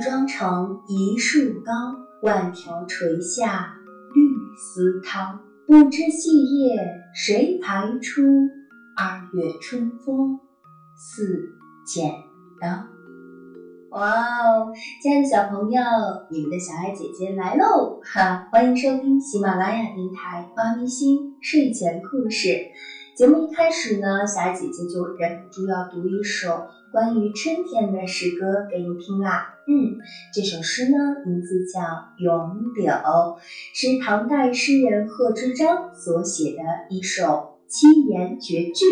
妆成一树高，万条垂下绿丝绦。不知细叶谁裁出？二月春风似剪刀。哇哦，亲爱的小朋友，你们的小爱姐姐来喽！哈，欢迎收听喜马拉雅电台《妈咪星睡前故事》。节目一开始呢，霞姐姐就忍不住要读一首关于春天的诗歌给你听啦。嗯，这首诗呢，名字叫《咏柳》，是唐代诗人贺知章所写的一首七言绝句。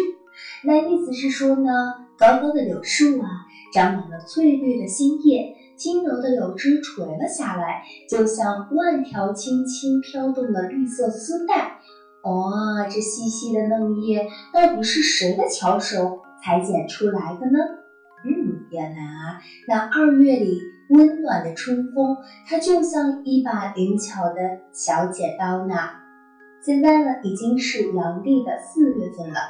那意思是说呢，高高的柳树啊，长满了翠绿的新叶，轻柔的柳枝垂了下来，就像万条轻轻飘动的绿色丝带。哇，这细细的嫩叶到底是谁的巧手裁剪出来的呢？嗯，原来啊，那二月里温暖的春风，它就像一把灵巧的小剪刀呢。现在呢，已经是阳历的四月份了。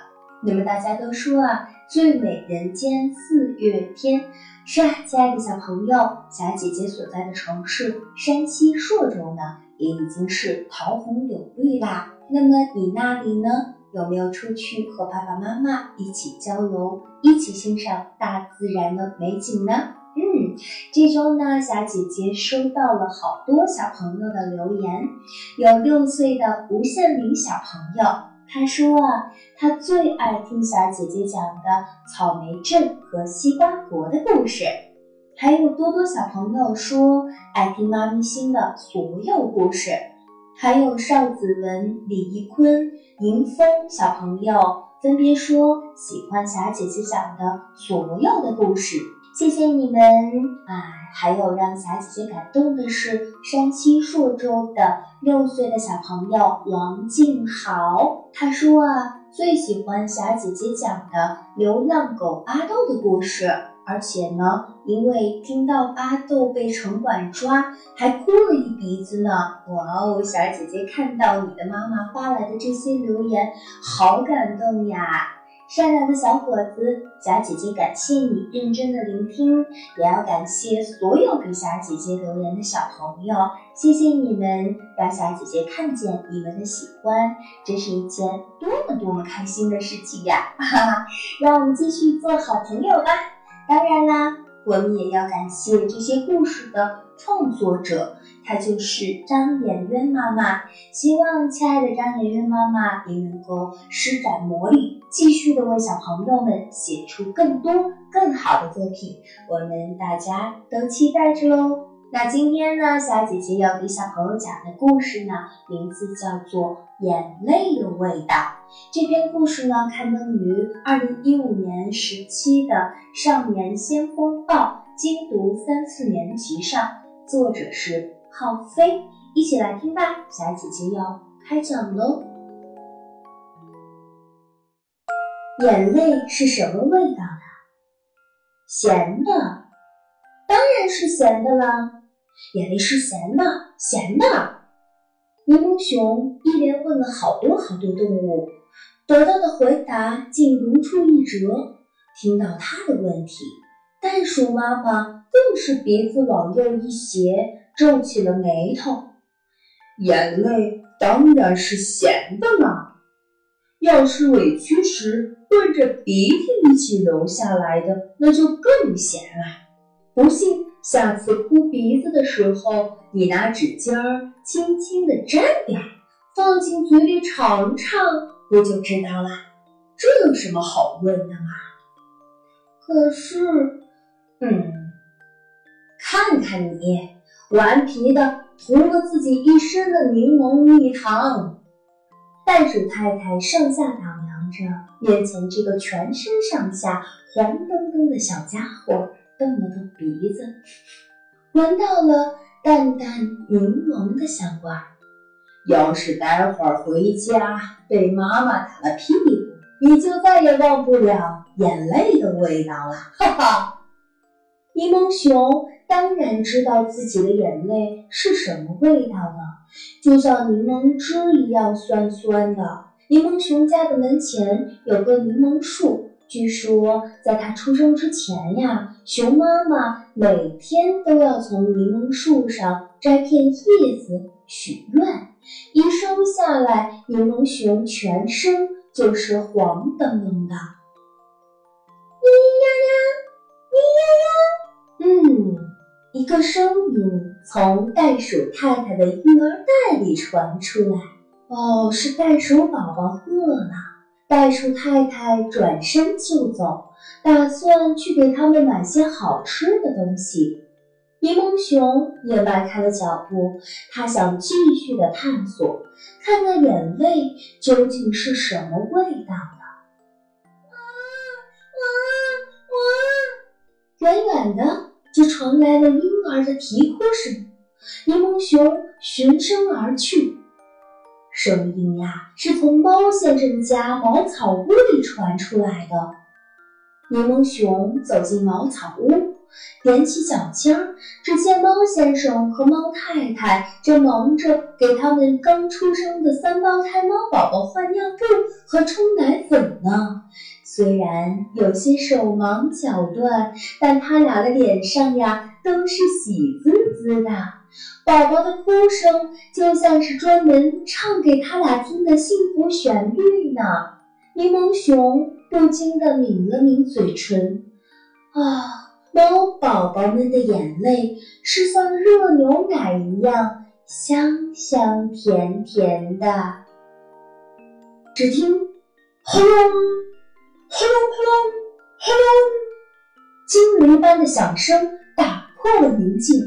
那么大家都说啊，最美人间四月天。是啊，亲爱的小朋友，小姐姐所在的城市山西朔州呢，也已经是桃红柳绿啦。那么你那里呢？有没有出去和爸爸妈妈一起郊游，一起欣赏大自然的美景呢？嗯，这周呢，小姐姐收到了好多小朋友的留言。有六岁的吴宪林小朋友，他说啊，他最爱听小姐姐讲的草莓镇和西瓜国的故事。还有多多小朋友说爱听妈咪星的所有故事。还有邵子文、李一坤、迎风小朋友分别说喜欢霞姐姐讲的所有的故事，谢谢你们！哎，还有让霞姐姐感动的是山西朔州的六岁的小朋友王静豪，他说啊，最喜欢霞姐姐讲的流浪狗巴豆的故事。而且呢，因为听到巴豆被城管抓，还哭了一鼻子呢。哇哦，小姐姐看到你的妈妈发来的这些留言，好感动呀！善良的小伙子，小姐姐感谢你认真的聆听，也要感谢所有给小姐姐留言的小朋友，谢谢你们，让小姐姐看见你们的喜欢，这是一件多么多么开心的事情呀！哈哈，让我们继续做好朋友吧。当然啦，我们也要感谢这些故事的创作者，她就是张妍渊妈妈。希望亲爱的张妍渊妈妈也能够施展魔力，继续的为小朋友们写出更多更好的作品。我们大家都期待着喽。那今天呢，小姐姐要给小朋友讲的故事呢，名字叫做《眼泪的味道》。这篇故事呢，刊登于二零一五年时期的《少年先锋报》精读三四年级上，作者是浩飞。一起来听吧，小姐姐要开讲喽。眼泪是什么味道的？咸的，当然是咸的啦。眼泪是咸的，咸的。柠檬熊一连问了好多好多动物，得到的回答竟如出一辙。听到他的问题，袋鼠妈妈更是鼻子往右一斜，皱起了眉头。眼泪当然是咸的啦。要是委屈时顺着鼻涕一起流下来的，那就更咸了。不信。下次哭鼻子的时候，你拿纸巾儿轻轻地沾点儿，放进嘴里尝尝，不就知道了？这有什么好问的嘛？可是，嗯，看看你，顽皮的涂了自己一身的柠檬蜜糖。袋鼠太太上下打量着面前这个全身上下黄澄澄的小家伙。动了动鼻子，闻到了淡淡柠檬的香味儿。要是待会儿回家被妈妈打了屁股，你就再也忘不了眼泪的味道了。哈哈！柠檬熊当然知道自己的眼泪是什么味道了，就像柠檬汁一样酸酸的。柠檬熊家的门前有个柠檬树。据说在它出生之前呀，熊妈妈每天都要从柠檬树上摘片叶子许愿，一生下来，柠檬熊全身就是黄澄澄的。咿呀呀，咿呀呀，嗯，一个声音从袋鼠太太的育儿袋里传出来。哦，是袋鼠宝宝饿了。袋鼠太太转身就走，打算去给他们买些好吃的东西。柠檬熊也迈开了脚步，他想继续的探索，看看眼泪究竟是什么味道的。啊啊啊！远远的就传来了婴儿的啼哭声，柠檬熊循声而去。声音呀，是从猫先生家茅草屋里传出来的。柠檬熊走进茅草屋，踮起脚尖，只见猫先生和猫太太正忙着给他们刚出生的三胞胎猫宝宝换尿布和冲奶粉呢。虽然有些手忙脚乱，但他俩的脸上呀，都是喜滋滋的。宝宝的哭声就像是专门唱给他俩听的幸福旋律呢。柠檬熊不禁地抿了抿嘴唇，啊，猫宝宝们的眼泪是像热牛奶一样香香甜甜的。只听轰隆轰隆轰隆轰隆，惊雷般的响声打破了宁静。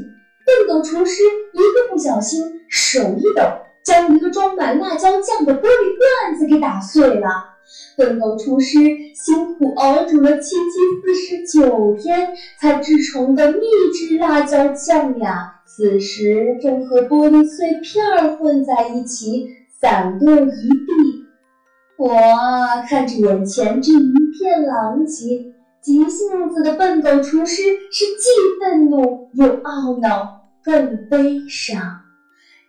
笨狗厨师一个不小心，手一抖，将一个装满辣椒酱的玻璃罐子给打碎了。笨狗厨师辛苦熬煮了七七四十九天才制成的秘制辣椒酱呀，此时正和玻璃碎片混在一起，散落一地。哇，看着眼前这一片狼藉！急性子的笨狗厨师是既愤怒又懊恼，更悲伤，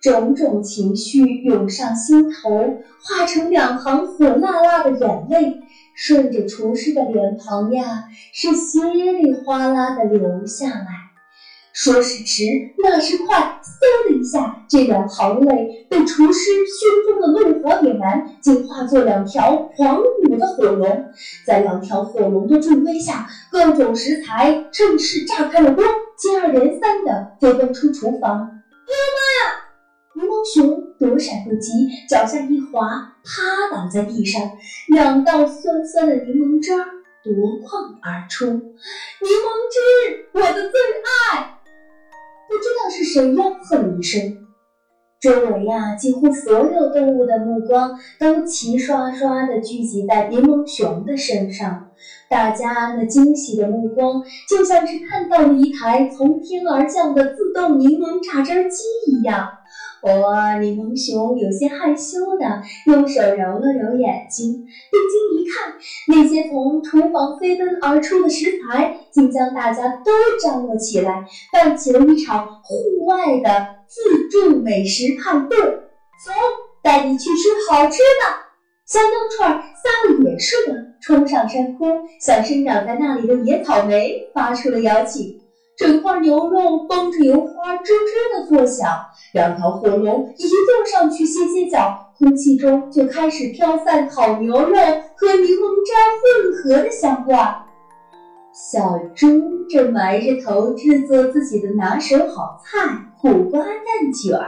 种种情绪涌上心头，化成两行火辣辣的眼泪，顺着厨师的脸庞呀，是稀里哗啦的流下来。说时迟，那时快，嗖的一下，这两行泪被厨师胸中的怒火点燃，竟化作两条狂舞的火龙。在两条火龙的助威下，各种食材正式炸开了锅，接二连三的飞奔出厨房。哎呀妈柠檬熊躲闪不及，脚下一滑，趴倒在地上，两道酸酸的柠檬汁儿夺眶而出。柠檬汁，我的最爱。不知道是谁吆喝了一声，周围呀，几乎所有动物的目光都齐刷刷地聚集在柠檬熊的身上。大家那惊喜的目光，就像是看到了一台从天而降的自动柠檬榨汁机一样。哇！柠檬熊有些害羞的用手揉了揉眼睛，定睛一看，那些从厨房飞奔而出的食材，竟将大家都张罗起来，办起了一场户外的自助美食派对。走，带你去吃好吃的！香蕉串撒了野似的冲上山坡，向生长在那里的野草莓发出了邀请。整块牛肉崩着油花，吱吱的作响。两条火龙一坐上去歇歇脚，空气中就开始飘散烤牛肉和柠檬汁混合的香味。小猪正埋着头制作自己的拿手好菜——苦瓜蛋卷儿。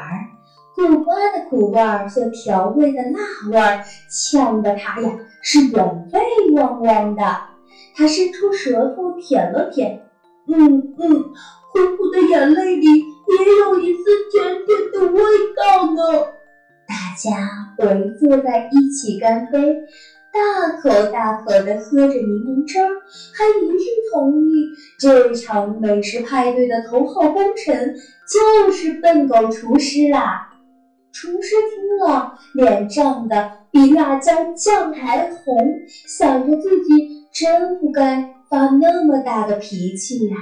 苦瓜的苦味儿和调味的辣味儿，呛得他呀是眼泪汪汪的。他伸出舌头舔了舔。嗯嗯，苦苦的眼泪里坐在一起干杯，大口大口地喝着柠檬汁儿，还一致同意这场美食派对的头号功臣就是笨狗厨师啦。厨师听了，脸涨得比辣椒酱还红，想着自己真不该。发那么大的脾气呀！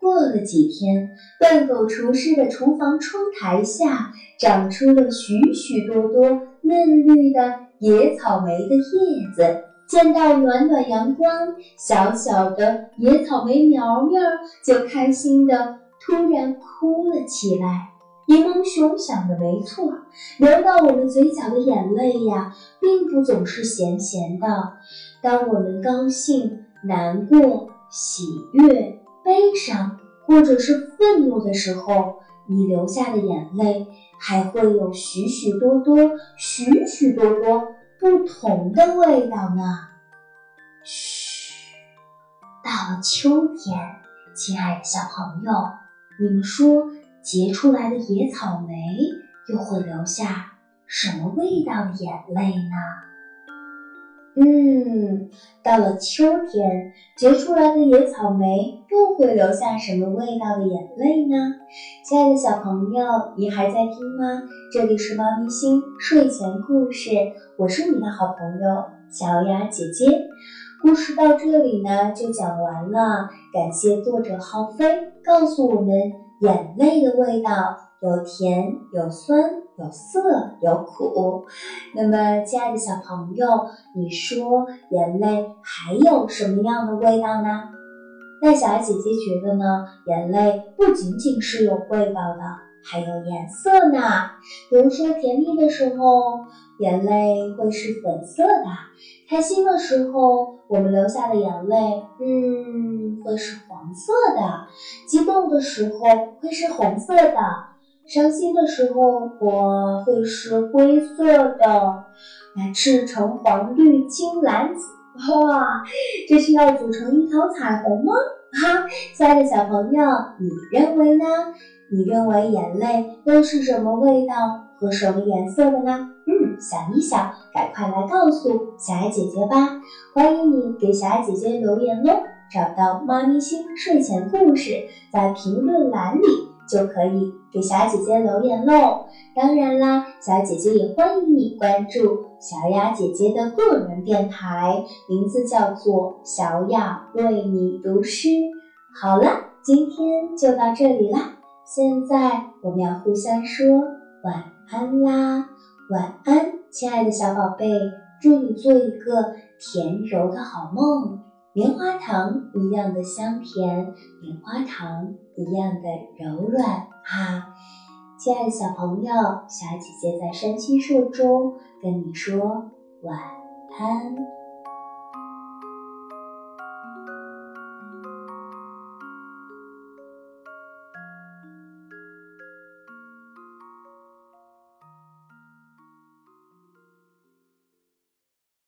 过了几天，笨狗厨师的厨房窗台下长出了许许多多嫩绿的野草莓的叶子，见到暖暖阳光，小小的野草莓苗苗就开心的突然哭了起来。柠檬熊想的没错，流到我们嘴角的眼泪呀，并不总是咸咸的。当我们高兴、难过、喜悦、悲伤，或者是愤怒的时候，你流下的眼泪还会有许许多多、许许多多不同的味道呢。嘘，到了秋天，亲爱的小朋友，你们说？结出来的野草莓又会留下什么味道的眼泪呢？嗯，到了秋天，结出来的野草莓又会留下什么味道的眼泪呢？亲爱的小朋友，你还在听吗？这里是猫咪星睡前故事，我是你的好朋友小雅姐姐。故事到这里呢就讲完了，感谢作者浩飞告诉我们。眼泪的味道有甜有酸有涩有苦，那么亲爱的小朋友，你说眼泪还有什么样的味道呢？那小爱姐姐觉得呢，眼泪不仅仅是有味道的。还有颜色呢，比如说甜蜜的时候，眼泪会是粉色的；开心的时候，我们流下的眼泪，嗯，会是黄色的；激动的时候会是红色的；伤心的时候，我会是灰色的。那赤橙黄绿青蓝紫，哇，这是要组成一条彩虹吗？哈，亲爱的小朋友，你认为呢？你认为眼泪又是什么味道和什么颜色的呢？嗯，想一想，赶快来告诉小爱姐姐吧！欢迎你给小爱姐姐留言哦！找到妈咪星睡前故事，在评论栏里就可以给小姐姐留言喽。当然啦，小姐姐也欢迎你关注小雅姐姐的个人电台，名字叫做小雅为你读诗。好了，今天就到这里啦。现在我们要互相说晚安啦，晚安，亲爱的小宝贝，祝你做一个甜柔的好梦，棉花糖一样的香甜，棉花糖一样的柔软哈。亲爱的小朋友，小姐姐在山青树中跟你说晚安。